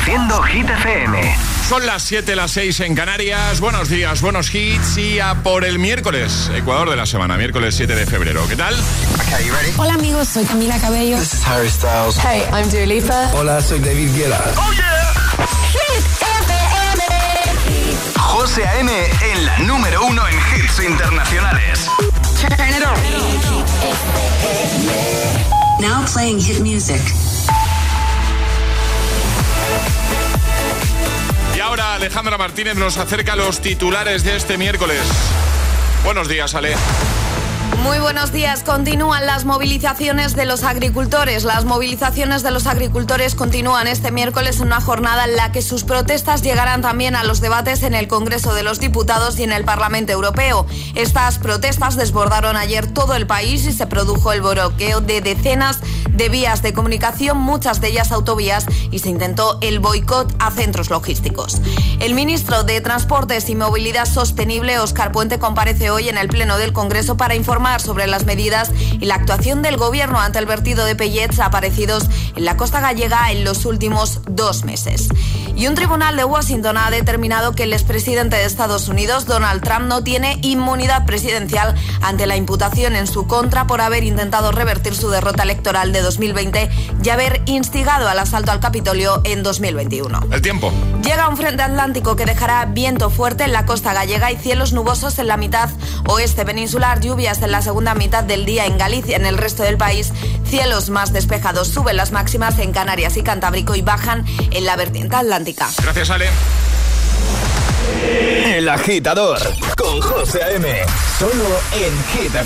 Reproduciendo Hit FM. Son las 7, las 6 en Canarias. Buenos días, buenos hits y a por el miércoles, Ecuador de la semana, miércoles 7 de febrero. ¿Qué tal? Hola amigos, soy Camila Cabello. This is Harry Styles. Hey, I'm Dua Lipa. Hola, soy David Guetta. ¡Oh, yeah! Hit FM. José A.M. en la número uno en hits internacionales. Turn it on. Now playing hit music. Alejandra Martínez nos acerca los titulares de este miércoles. Buenos días, Ale. Muy buenos días. Continúan las movilizaciones de los agricultores. Las movilizaciones de los agricultores continúan este miércoles en una jornada en la que sus protestas llegarán también a los debates en el Congreso de los Diputados y en el Parlamento Europeo. Estas protestas desbordaron ayer todo el país y se produjo el bloqueo de decenas de vías de comunicación, muchas de ellas autovías, y se intentó el boicot a centros logísticos. El ministro de Transportes y Movilidad Sostenible, Óscar Puente, comparece hoy en el Pleno del Congreso para informar sobre las medidas y la actuación del gobierno ante el vertido de pellets aparecidos en la costa gallega en los últimos dos meses. Y un tribunal de Washington ha determinado que el expresidente de Estados Unidos, Donald Trump, no tiene inmunidad presidencial ante la imputación en su contra por haber intentado revertir su derrota electoral de 2020 y haber instigado al asalto al Capitolio en 2021. El tiempo. Llega un frente atlántico que dejará viento fuerte en la costa gallega y cielos nubosos en la mitad oeste peninsular, lluvias en la segunda mitad del día en Galicia, en el resto del país, cielos más despejados, suben las máximas en Canarias y Cantábrico y bajan en la vertiente atlántica. Gracias, Ale. El agitador con José A.M. Solo en Hit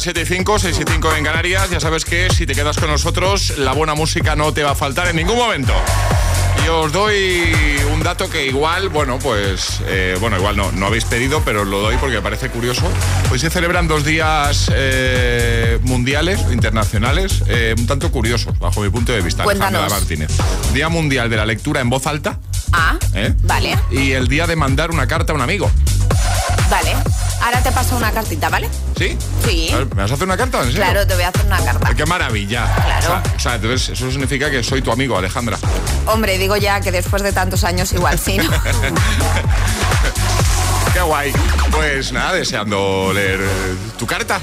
las 7 y 5, 6 y 5 en Canarias. Ya sabes que si te quedas con nosotros, la buena música no te va a faltar en ningún momento. Y os doy un dato que igual, bueno, pues, eh, bueno, igual no, no habéis pedido, pero os lo doy porque me parece curioso. Hoy se celebran dos días eh, mundiales, internacionales, eh, un tanto curiosos, bajo mi punto de vista. Cuéntanos. Martínez. Día Mundial de la Lectura en Voz Alta. Ah, vale. Y el día de mandar una carta a un amigo. Vale. Ahora te paso una cartita, ¿vale? ¿Sí? Sí. ¿Me vas a hacer una carta? ¿En Claro, te voy a hacer una carta. ¡Qué maravilla! Claro. O sea, entonces eso significa que soy tu amigo, Alejandra. Hombre, digo ya que después de tantos años igual sí, ¿no? Qué guay. Pues nada, deseando leer eh, tu carta.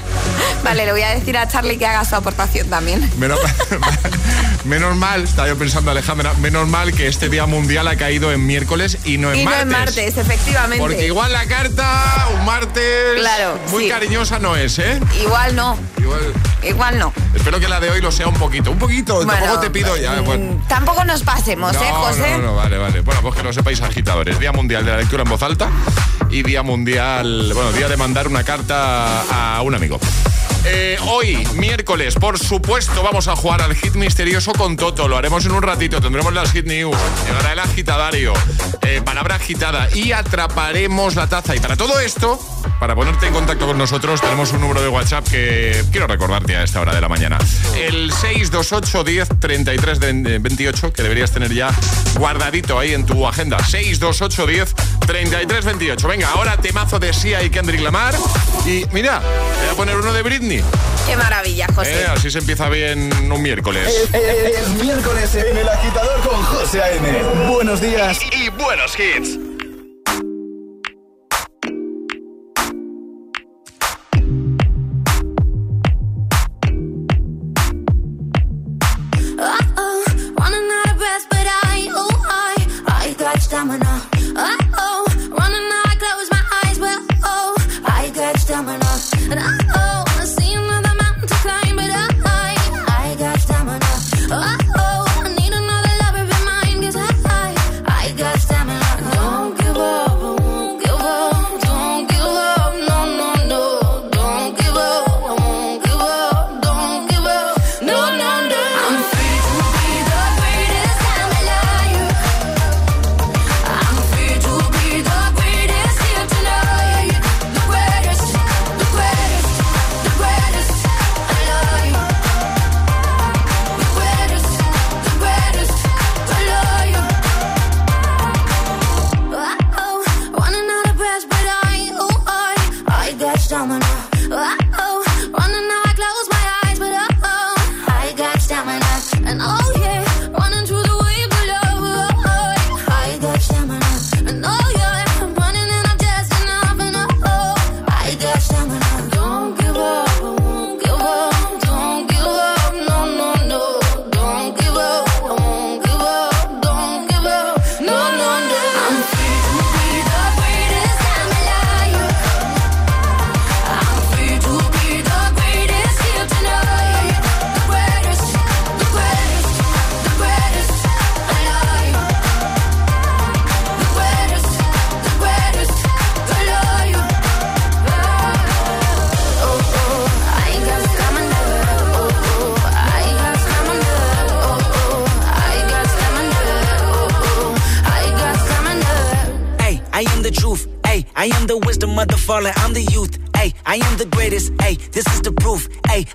Vale, le voy a decir a Charlie que haga su aportación también. menos mal, estaba yo pensando Alejandra, menos mal que este día mundial ha caído en miércoles y no en y martes. no en martes, efectivamente. Porque igual la carta, un martes, Claro, muy sí. cariñosa no es, ¿eh? Igual no, Igual, igual no. espero que la de hoy lo sea un poquito, un poquito, Bueno, tampoco te pido ya. mm, Bueno. Tampoco nos pasemos, ¿eh, No, José? no, no, vale, vale. Bueno, pues que lo sepáis agitadores. Día Mundial de la Lectura en Voz Alta y Día Mundial, bueno, Día de mandar una carta a un amigo. Eh, hoy, miércoles, por supuesto, vamos a jugar al hit misterioso con Toto. Lo haremos en un ratito. Tendremos las hit news. Llegará el agitadario. eh, palabra agitada. Y atraparemos la taza. Y para todo esto, para ponerte en contacto con nosotros, tenemos un número de WhatsApp que quiero recordarte a esta hora de la mañana. El 628 10 33 28, que deberías tener ya guardadito ahí en tu agenda. 628 10 33 28. Venga, ahora temazo de Sia y Kendrick Lamar. Y mira, voy a poner uno de Britney. Qué maravilla, José. Eh, así se empieza bien un miércoles. Es miércoles en el agitador con José A.M. Buenos días Y, y buenos hits.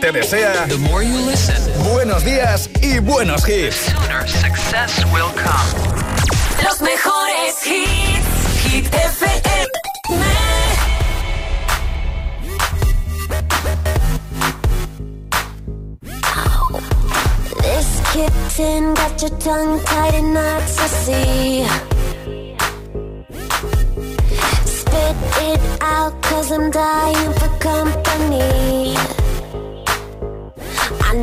te desea buenos días y buenos hits. Los mejores hits, Hit FM. This kitten got your tongue tied in knots, I see. Spit it out, cause I'm dying for company.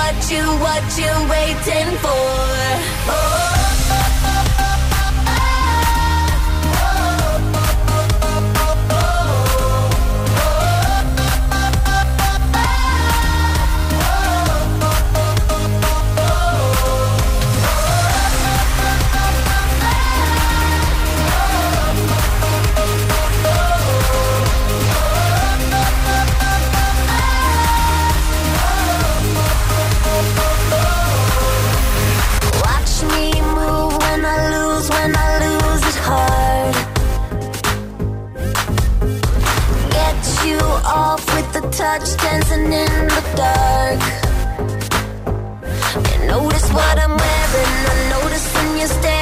what you, what you waiting for? Oh. Touch, dancing in the dark. You notice what I'm wearing, I notice when you're staring.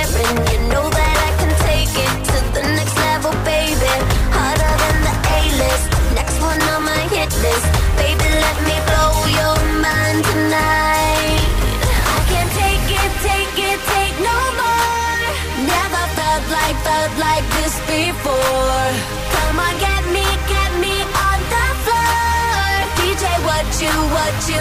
What you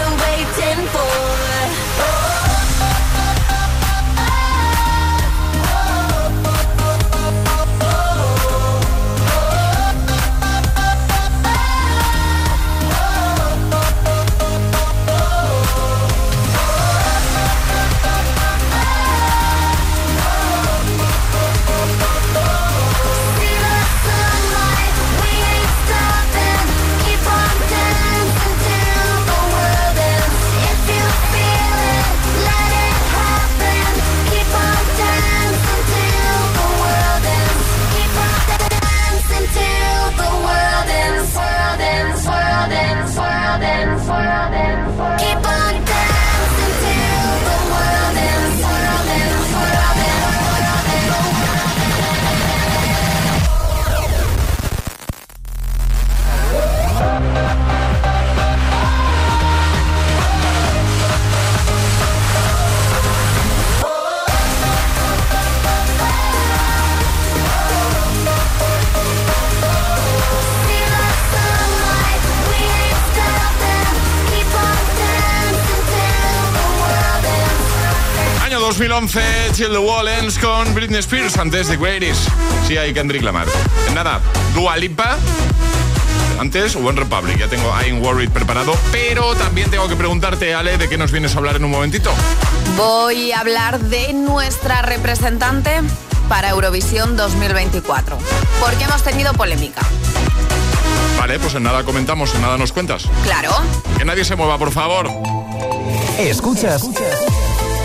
11, Chill the Wall con Britney Spears antes de Greatest. Sí, hay Kendrick Lamar. Nada, Dua Lipa antes One Republic. Ya tengo I'm Worried preparado, pero también tengo que preguntarte, Ale, de qué nos vienes a hablar en un momentito. Voy a hablar de nuestra representante para Eurovisión 2024, porque hemos tenido polémica. Vale, pues en nada comentamos, en nada nos cuentas. Claro. Que nadie se mueva, por favor. Escuchas. Escuchas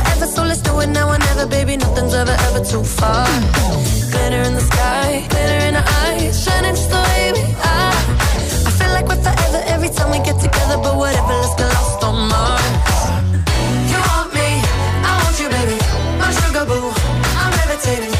Wherever, so let's do it now or never, baby. Nothing's ever, ever too far. Glitter in the sky, glitter in our eyes, shining just the way we are. I feel like we're forever every time we get together, but whatever, let's get lost on Mars. You want me, I want you, baby. My sugar boo, I'm levitating.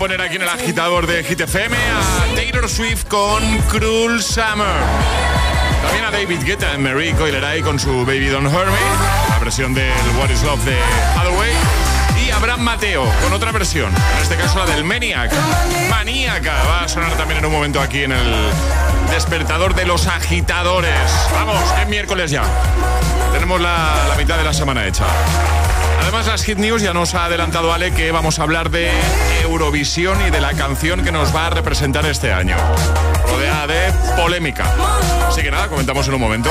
Poner aquí en el agitador de Hit FM a Taylor Swift con Cruel Summer. También a David Guetta en Marie Coileray con su Baby Don't Hurt Me, la versión del What is Love de Hathaway. Y Abraham Mateo con otra versión, en este caso la del Maniac. Maníaca va a sonar también en un momento aquí en el despertador de los agitadores. Vamos, es miércoles ya. Tenemos la, la mitad de la semana hecha. Además, las Hit News ya nos ha adelantado Ale que vamos a hablar de Eurovisión y de la canción que nos va a representar este año. Rodeada de polémica. Así que nada, comentamos en un momento.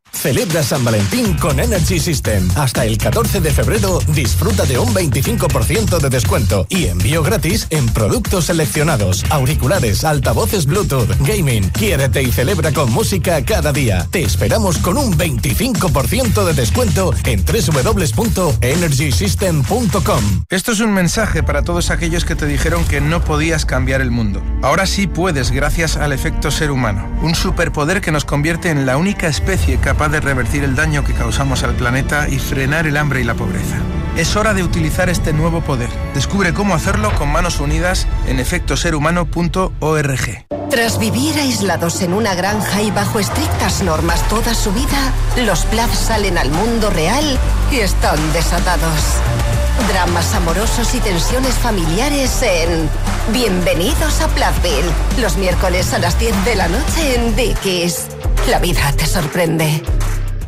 Celebra San Valentín con Energy System. Hasta el 14 de febrero disfruta de un 25% de descuento y envío gratis en productos seleccionados, auriculares, altavoces Bluetooth, gaming. Quiérete y celebra con música cada día. Te esperamos con un 25% de descuento en www.energysystem.com. Esto es un mensaje para todos aquellos que te dijeron que no podías cambiar el mundo. Ahora sí puedes gracias al efecto ser humano, un superpoder que nos convierte en la única especie capaz de revertir el daño que causamos al planeta y frenar el hambre y la pobreza. Es hora de utilizar este nuevo poder. Descubre cómo hacerlo con manos unidas en efectoserhumano.org. Tras vivir aislados en una granja y bajo estrictas normas toda su vida, los Plath salen al mundo real y están desatados. Dramas amorosos y tensiones familiares en Bienvenidos a Plathville, los miércoles a las 10 de la noche en Dickies. La vida te sorprende.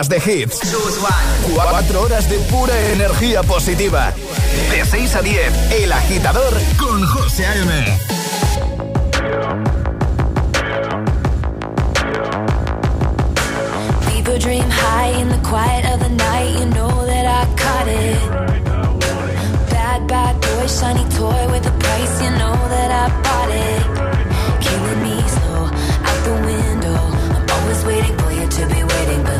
horas de hits. Cuatro horas de pura energía positiva. De 6 a 10, El Agitador con José A.M. People dream high in the quiet of the night. You know that I caught it. Bad, bad boy, shiny toy with a price. You know that I bought it. Killing me slow out the window. I'm always waiting for you to be waiting below.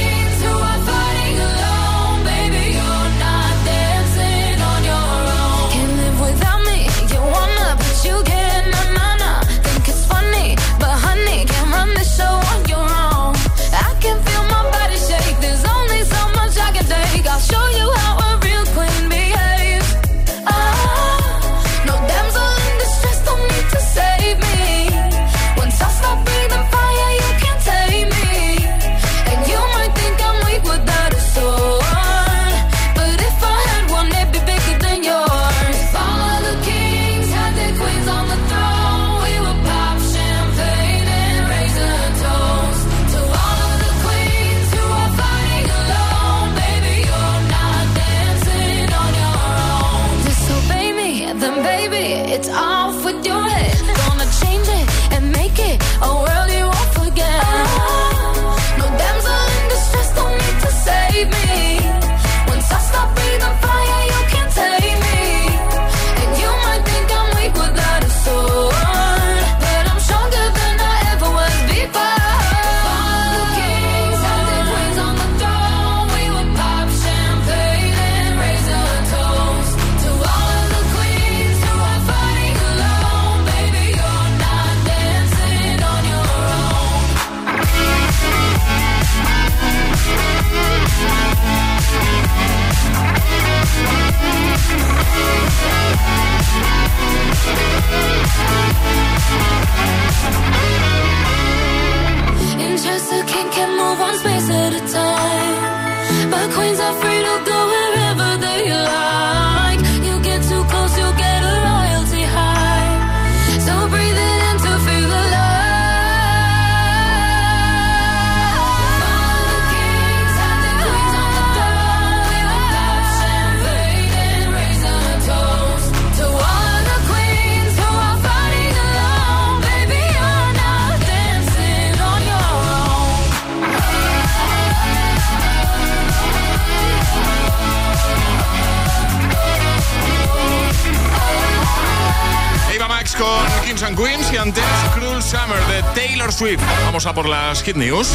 A por las Hit News.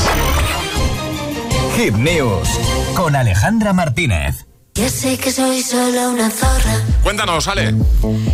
Hit News con Alejandra Martínez. Ya sé que soy solo una zorra. Cuéntanos, Ale.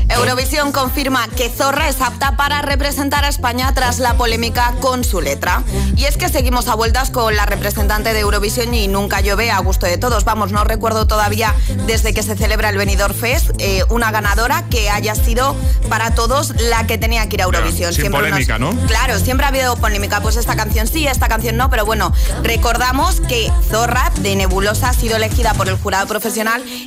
Eurovisión confirma que Zorra es apta para representar a España tras la polémica con su letra. Y es que seguimos a vueltas con la representante de Eurovisión y nunca llueve a gusto de todos. Vamos, no recuerdo todavía desde que se celebra el Benidorm Fest eh, una ganadora que haya sido para todos la que tenía que ir a Eurovisión. sin polémica, ¿no? Claro, siempre ha habido polémica. Pues esta canción sí, esta canción no, pero bueno, recordamos que Zorra de Nebulosa ha sido elegida por el jurado profesional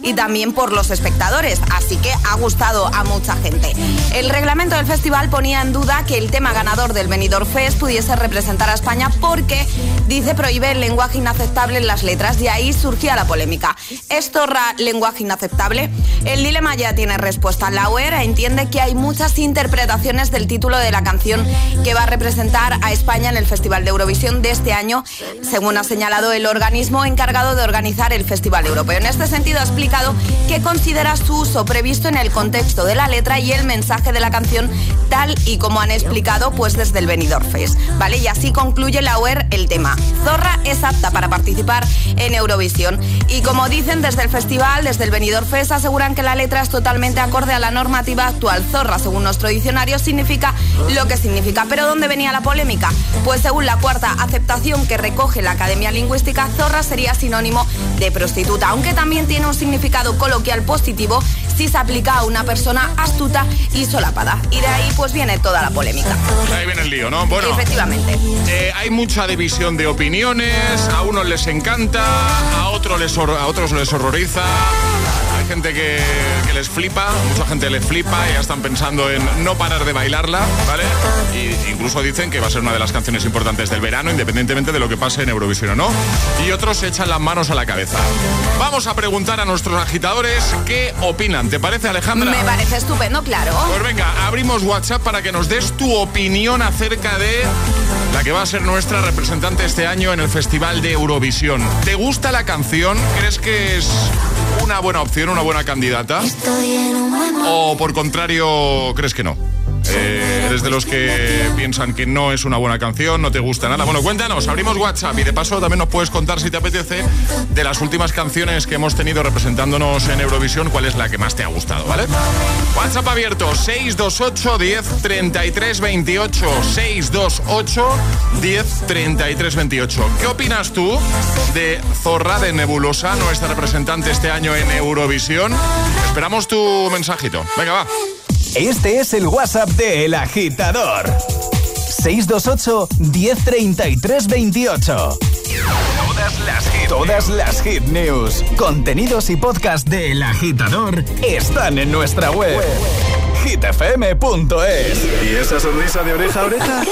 y también por los espectadores, así que ha gustado a mucha gente. El reglamento del festival ponía en duda que el tema ganador del Benidorm Fest pudiese representar a España porque dice prohíbe el lenguaje inaceptable en las letras y ahí surgía la polémica. ¿Es lenguaje inaceptable? El dilema ya tiene respuesta. La UER entiende que hay muchas interpretaciones del título de la canción que va a representar a España en el Festival de Eurovisión de este año, según ha señalado el organismo encargado de organizar el Festival Europeo. En este sentido ha explicado que considera su uso previsto en el contexto de la letra y el mensaje de la canción tal y como han explicado pues desde el Benidorm Fest, ¿vale? Y así concluye la UER el tema. Zorra es apta para participar en Eurovisión y como dicen desde el festival, desde el Benidorm Fest aseguran que la letra es totalmente acorde a la normativa actual. Zorra, según nuestro diccionario, significa lo que significa. ¿Pero dónde venía la polémica? Pues según la cuarta aceptación que recoge la Academia Lingüística, zorra sería sinónimo de prostituta, aunque también tiene un significado coloquial positivo si se aplica a una persona astuta y solapada. Y de ahí pues viene toda la polémica. Ahí viene el lío, ¿no? Bueno, efectivamente. Eh, hay mucha división de opiniones, a unos les encanta, a otros les, a otros les horroriza gente que, que les flipa, mucha gente les flipa y ya están pensando en no parar de bailarla, ¿vale? Y incluso dicen que va a ser una de las canciones importantes del verano, independientemente de lo que pase en Eurovisión o no. Y otros se echan las manos a la cabeza. Vamos a preguntar a nuestros agitadores qué opinan. ¿Te parece, Alejandra? Me parece estupendo, claro. Pues venga, abrimos WhatsApp para que nos des tu opinión acerca de la que va a ser nuestra representante este año en el Festival de Eurovisión. ¿Te gusta la canción? ¿Crees que es una buena opción, una buena candidata? ¿O por contrario, crees que no? Eh, eres de los que piensan que no es una buena canción, no te gusta nada. Bueno, cuéntanos, abrimos WhatsApp y de paso también nos puedes contar si te apetece de las últimas canciones que hemos tenido representándonos en Eurovisión, cuál es la que más te ha gustado, ¿vale? WhatsApp abierto 628 10 33 28 628 10 33 28. ¿Qué opinas tú de Zorra de Nebulosa, nuestra representante este año en Eurovisión? Esperamos tu mensajito. Venga, va. Este es el WhatsApp de El Agitador. 628 1033 28. Todas las hit, todas las hit news, contenidos y podcast de El Agitador están en nuestra web. hitfm.es. ¿Y esa sonrisa de oreja a oreja?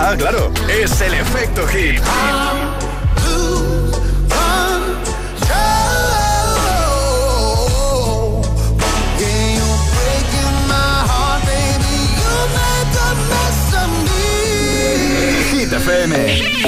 Ah, claro, es el efecto hit. Hit FM.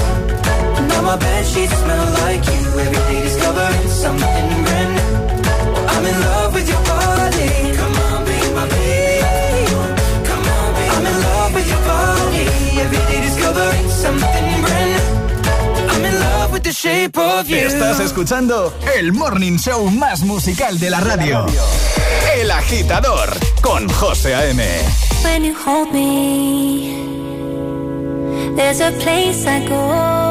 Now my bed sheets smell like you. Every day discovering something brand new. I'm in love with your body. Come on, be my baby. Come on, be I'm in love with your body. Every day discovering something brand new. I'm in love with the shape of you. Estás escuchando el morning show más musical de la radio. El Agitador con José A.M. When you hold me, there's a place I go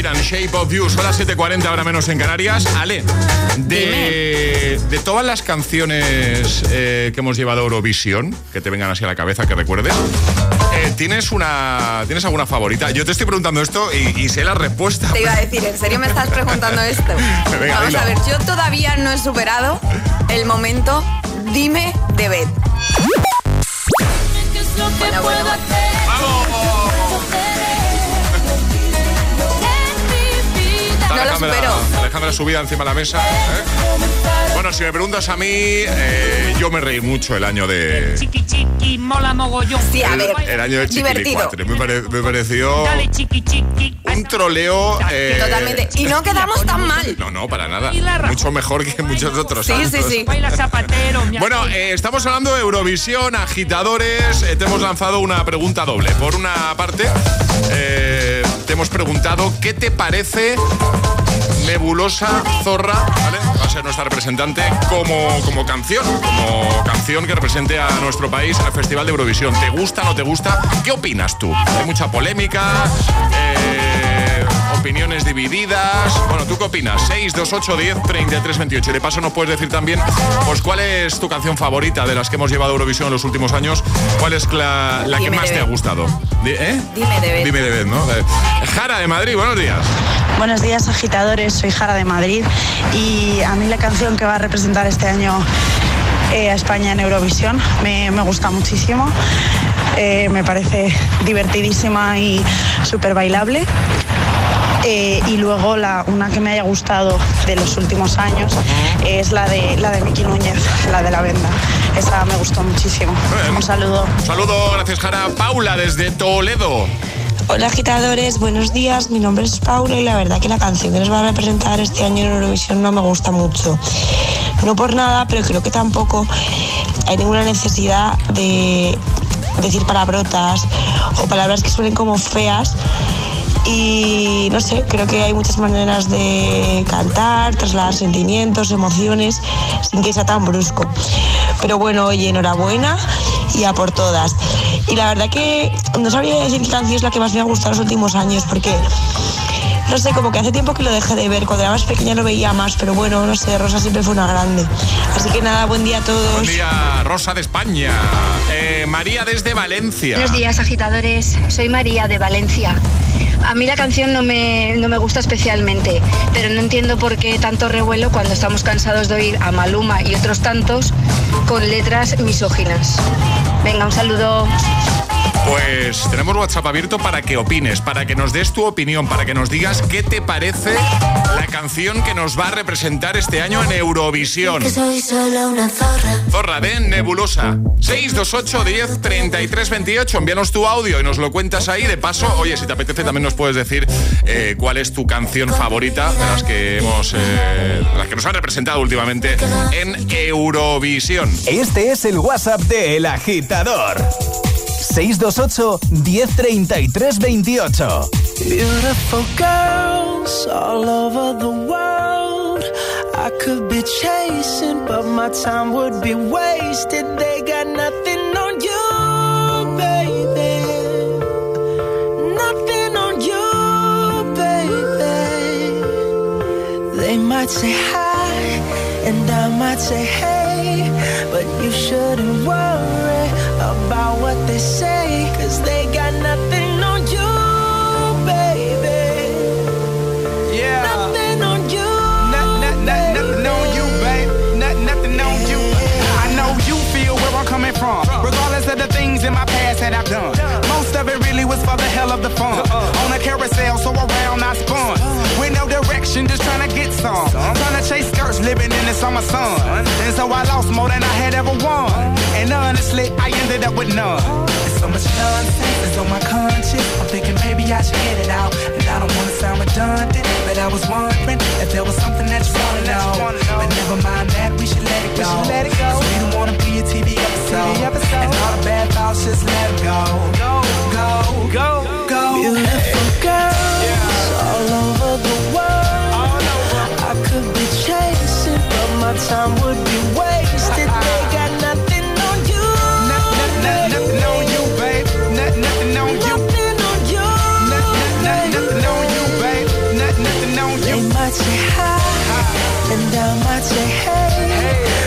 Sheeran, Shape of You. Son las 7.40 ahora menos en Canarias. Ale, de, de todas las canciones eh, que hemos llevado a Eurovisión, que te vengan así a la cabeza, que recuerdes, eh, ¿tienes, una, ¿tienes alguna favorita? Yo te estoy preguntando esto y, y sé la respuesta. Te iba a decir, ¿en serio me estás preguntando esto? Venga, Vamos dilo. a ver, yo todavía no he superado el momento Dime de Beth. Bueno, bueno, bueno. No lo Alejandra- supero. Alejandra subida encima de la mesa. ¿eh? Bueno, si me preguntas a mí, eh, yo me reí mucho el año de. Chiqui chiqui, mola mogollón. Sí, a el, ver, el año de divertido. Chiquilicuatre. Me, pare- me pareció Dale chiqui chiqui. un troleo. eh, Totalmente. Y no quedamos tan mal. No, no, para nada. Mucho mejor que muchos otros Sí, años. sí, sí. Baila zapatero. mi Bueno, eh, estamos hablando de Eurovisión, agitadores. eh, te hemos lanzado una pregunta doble. Por una parte, eh, te hemos preguntado qué te parece Nebulosa Zorra. Va a ser nuestra representante como, como canción, como canción que represente a nuestro país al Festival de Eurovisión. ¿Te gusta, no te gusta? ¿Qué opinas tú? Hay mucha polémica, eh, opiniones divididas. Bueno, ¿tú qué opinas? 6, 2, 8, 10, 33, 28. Y de paso nos puedes decir también, pues, ¿cuál es tu canción favorita de las que hemos llevado a Eurovisión en los últimos años? ¿Cuál es la, la que más te ha gustado? ¿Eh? Dime de Beth. Dime de vez, ¿no? Jara de Madrid, buenos días. Buenos días agitadores, soy Jara de Madrid y a mí la canción que va a representar este año eh, a España en Eurovisión me, me gusta muchísimo, Eh, me parece divertidísima y súper bailable. Eh, y luego la, una que me haya gustado de los últimos años es la de, la de Miki Núñez, la de la venda. Esa me gustó muchísimo. Un saludo. Un saludo, gracias Jara. Paula desde Toledo. Hola agitadores, buenos días. Mi nombre es Paula y la verdad que la canción que nos va a representar este año en Eurovisión no me gusta mucho. No por nada, pero creo que tampoco hay ninguna necesidad de decir palabrotas o palabras que suenen como feas. Y no sé, creo que hay muchas maneras de cantar, trasladar sentimientos, emociones, sin que sea tan brusco. Pero bueno, oye, enhorabuena y a por todas. Y la verdad que no sabría decir qué canción es la que más me ha gustado los últimos años, porque No sé, como que hace tiempo que lo dejé de ver. Cuando era más pequeña lo veía más, pero bueno, no sé, Rosa siempre fue una grande. Así que nada, buen día a todos. Buen día, Rosa de España. Eh, María desde Valencia. Buenos días, agitadores. Soy María de Valencia. A mí la canción no me, no me gusta especialmente, pero no entiendo por qué tanto revuelo cuando estamos cansados de oír a Maluma y otros tantos con letras misóginas. Venga, un saludo. Pues tenemos WhatsApp abierto para que opines, para que nos des tu opinión, para que nos digas qué te parece la canción que nos va a representar este año en Eurovisión. Soy solo una zorra. Zorra de Nebulosa. 628 10 33 28. Envíanos tu audio y nos lo cuentas ahí. De paso, oye, si te apetece, también nos puedes decir eh, cuál es tu canción favorita de las que hemos. eh, las que nos han representado últimamente en Eurovisión. Este es el WhatsApp de El Agitador. 628 1033 28. Beautiful girls all over the world. I could be chasing, but my time would be wasted. They got nothing on you, baby. Nothing on you, baby. They might say hi, and I might say hey, but you shouldn't worry about what they say, cause they got nothing on you, baby. Yeah. Nothing on you. Nothing, nothing on you, babe. Nothing, nothing on you. I know you feel where I'm coming from. Regardless of the things in my past that I've done. Most of it really was for the hell of the fun. Uh-uh. On a carousel, so around I spun. Uh-huh. With no direction, just trying to get some. Trying to chase skirts, living in the summer sun. And so I lost more than I had ever won. Uh-huh. And honestly, I ended up with none. Much nonsense that's on my conscience. I'm thinking maybe I should get it out. And I don't wanna sound redundant, but I was wondering if there was something that you wanna know. But never mind that, we should let it go. let it go. 'Cause we don't wanna be a TV episode. And all the bad thoughts, just let 'em go. Go, go, go, go. Beautiful girls all over the world. I could be chasing, but my time would be wasted. and I might say hey, but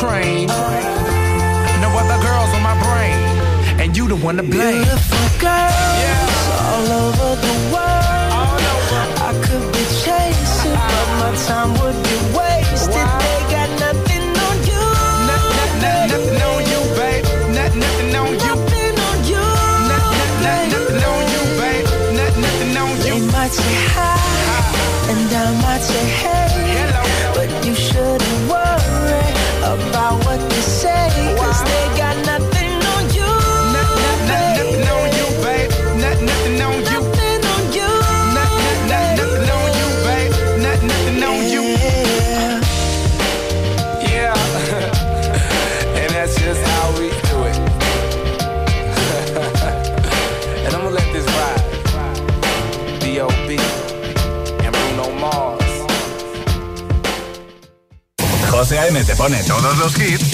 train. No other girls on my brain, and you the one to blame. Beautiful girls all over the world. I could be chasing, but my time would be wasted. They got nothing on you. Nothing, nothing on you, babe. Nothing, nothing on you. Nothing on you. Nothing, nothing on you, babe. Nothing, nothing on you. They might say hi, and I might say hey, A.M. te pone todos los hits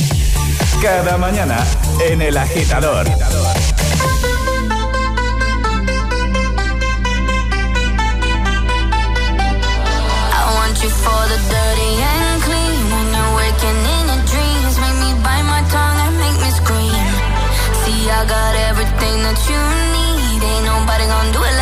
cada mañana en El Agitador. I want you for the dirty and clean. When you're waking in your dreams, make me bite my tongue and make me scream. See, I got everything that you need. Ain't nobody gonna do it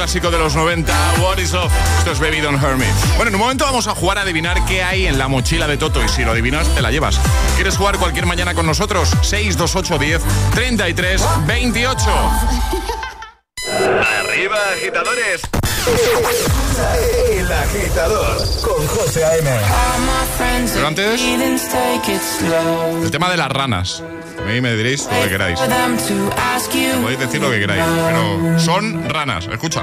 clásico de los 90, What is Love. Esto es Baby Don't Hurt Me. Bueno, en un momento vamos a jugar a adivinar qué hay en la mochila de Toto y si lo adivinas, te la llevas. ¿Quieres jugar cualquier mañana con nosotros? 628 10 33 28. Arriba, agitadores. El agitador con José A.M. Pero antes, el tema de las ranas. A mí me diréis lo que queráis. Podéis decir lo que queráis, pero son ranas. Escucha.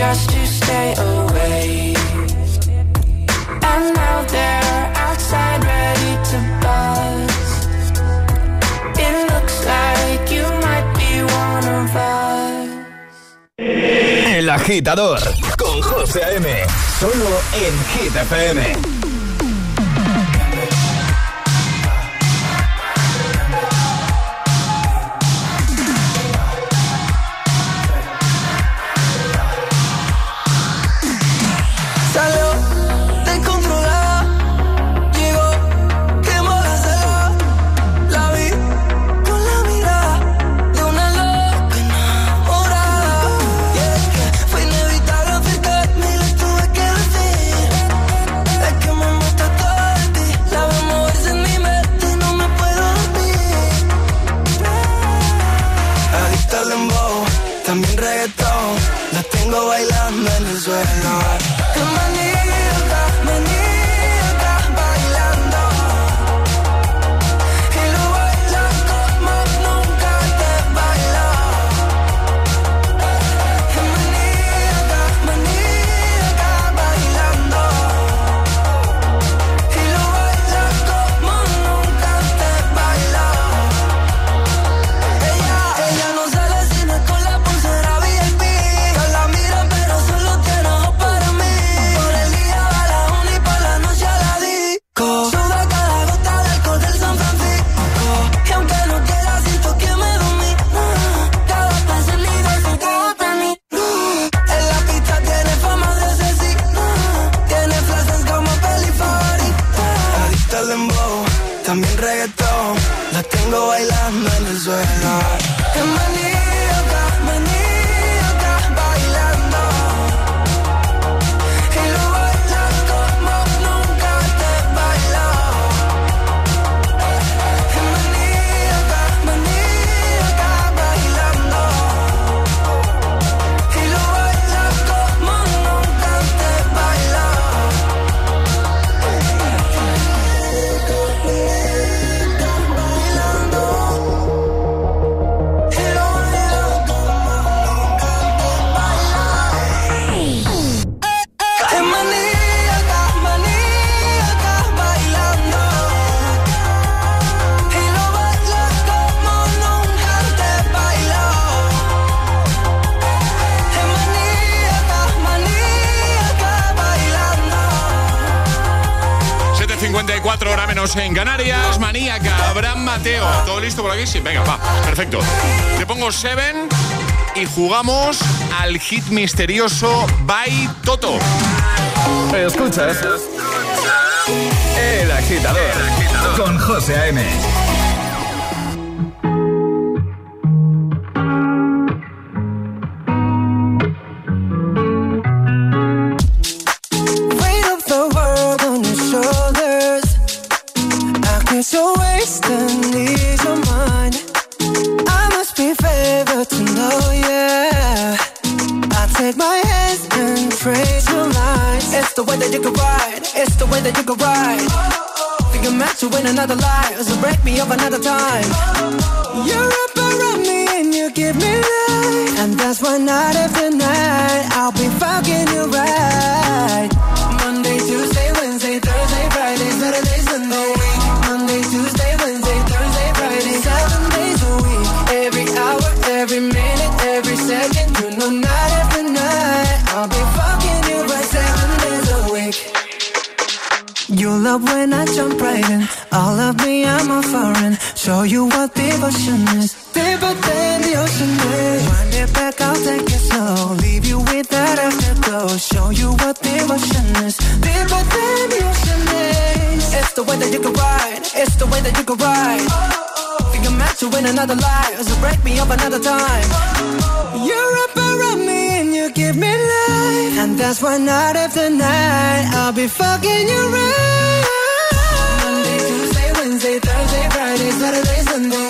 just to stay away. And now they're outside ready to bust. It looks like you might be one of us. El agitador con José M. Solo en GTPM. Mateo. ¿Todo listo por aquí? Sí, venga, va. Perfecto. Te pongo Seven y jugamos al hit misterioso by Toto. Escuchas El Agitador con José A.M. ride. Think I'm meant to win another life. So break me up another time. You're up around me and you give me life. And that's why night after night I'll be fucking you right. Monday, Tuesday, Wednesday, Thursday, Friday, Saturday, Sunday.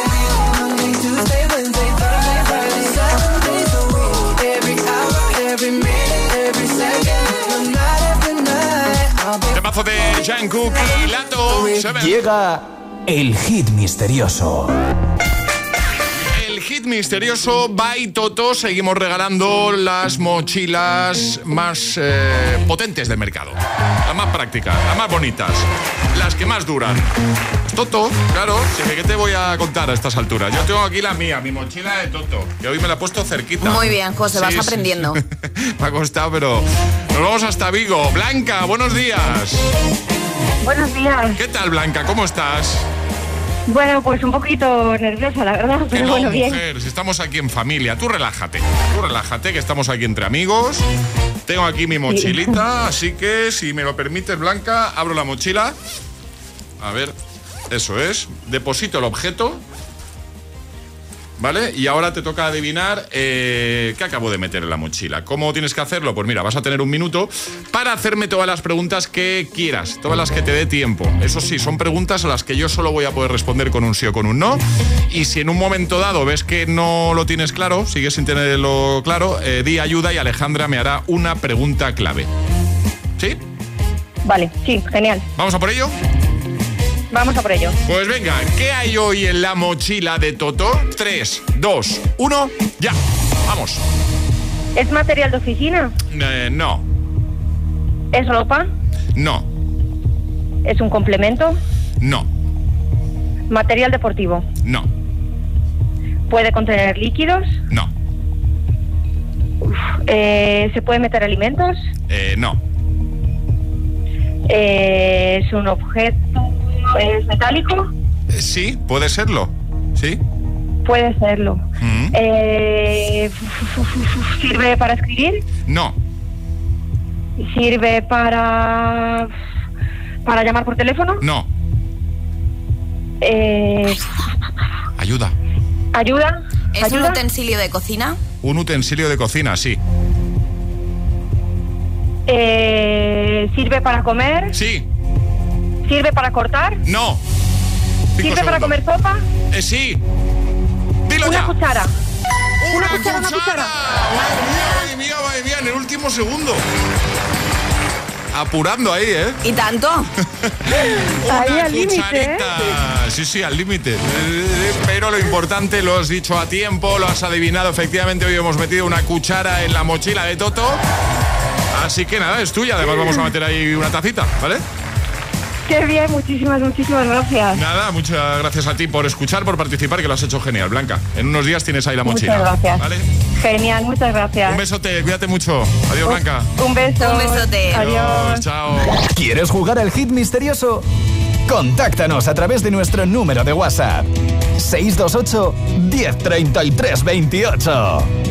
Temazo de Jungkook y Lato. Llega el hit misterioso. Misterioso by Toto. Seguimos regalando las mochilas más eh, potentes del mercado. Las más prácticas, las más bonitas, las que más duran. Toto, claro. ¿Qué te voy a contar a estas alturas? Yo tengo aquí la mía, mi mochila de Toto. Que hoy me la he puesto cerquita. Muy bien, José, vas Sí, sí, aprendiendo. Me ha costado, pero nos vamos hasta Vigo. Blanca, buenos días. Buenos días. ¿Qué tal, Blanca? ¿Cómo estás? Bueno, pues un poquito nerviosa, la verdad, pero no, bueno, bien. si estamos aquí en familia, tú relájate. Tú relájate, que estamos aquí entre amigos. Tengo aquí mi mochilita, así que si me lo permites, Blanca, abro la mochila. A ver, eso es. Deposito el objeto. ¿Vale? Y ahora te toca adivinar eh, qué acabo de meter en la mochila. ¿Cómo tienes que hacerlo? Pues mira, vas a tener un minuto para hacerme todas las preguntas que quieras, todas las que te dé tiempo. Eso sí, son preguntas a las que yo solo voy a poder responder con un sí o con un no. Y si en un momento dado ves que no lo tienes claro, sigues sin tenerlo claro, eh, di ayuda y Alejandra me hará una pregunta clave. ¿Sí? Vale, sí, genial. ¿Vamos a por ello? Vamos a por ello. Pues venga, ¿qué hay hoy en la mochila de Toto? 3, 2, 1, ya. Vamos. ¿Es material de oficina? Eh, no, ¿Es ropa? no, ¿Es un complemento? no, ¿Material deportivo? no, ¿Puede contener líquidos? no, Eh, ¿Se puede meter alimentos? eh, no, Eh, es un objeto, es metálico, Eh, sí, puede serlo. Sí. puede serlo. Mm. Eh, ¿Sirve para escribir? No, ¿Sirve para para llamar por teléfono? no. Eh, Ayuda. ¿Ayuda? ¿Es un utensilio de cocina? Un utensilio de cocina, sí. Eh, ¿Sirve para comer? Sí. ¿Sirve para cortar? No. Cinco ¿Sirve para segundos. comer sopa? Eh, sí. Dilo Una ya. cuchara. Una, cuchara, una cuchara. Madre mía, madre mía, en el último segundo. Apurando ahí, ¿eh? ¿Y tanto? Ahí al límite, ¿eh? Cucharita. Sí, sí, al límite. Eh, Pero lo importante, lo has dicho a tiempo, lo has adivinado. Efectivamente, hoy hemos metido una cuchara en la mochila de Toto. Así que nada, es tuya. Además, vamos a meter ahí una tacita, ¿vale? Qué bien, muchísimas, muchísimas gracias. Nada, muchas gracias a ti por escuchar, por participar, que lo has hecho genial, Blanca. En unos días tienes ahí la mochila. Muchas gracias. ¿Vale? Genial, muchas gracias. Un besote, cuídate mucho. Adiós, Blanca. Un beso. Un besote. Adiós. Chao. ¿Quieres jugar al hit misterioso? Contáctanos a través de nuestro número de WhatsApp. 628 1033 28.